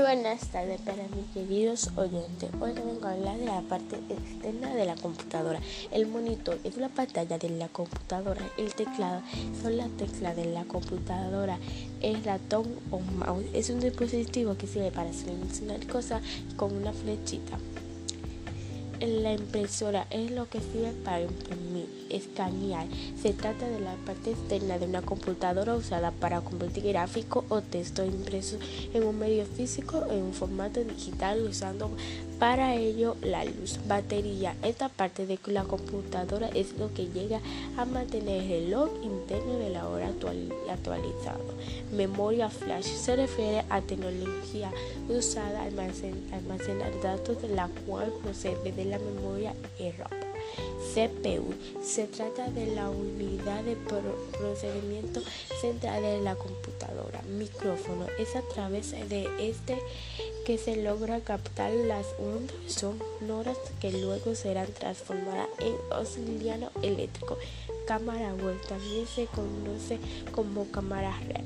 Buenas tardes para mis queridos oyentes. Hoy vengo a hablar de la parte externa de la computadora. El monitor es la pantalla de la computadora. El teclado son las teclas de la computadora. El ratón o mouse es un dispositivo que sirve para seleccionar cosas con una flechita. La impresora es lo que sirve para imprimir, escanear. Se trata de la parte externa de una computadora usada para convertir gráfico o texto impreso en un medio físico o en un formato digital usando para ello la luz. Batería. Esta parte de la computadora es lo que llega a mantener el reloj interno de la hora actualizado. Memoria flash se refiere a tecnología usada a almacenar datos de la cual procede de la memoria EROM. CPU se trata de la unidad de procedimiento central de la computadora. Micrófono es a través de este que se logra captar las ondas sonoras que luego serán transformadas en osciliano eléctrico. Cámara web también se conoce como cámara red.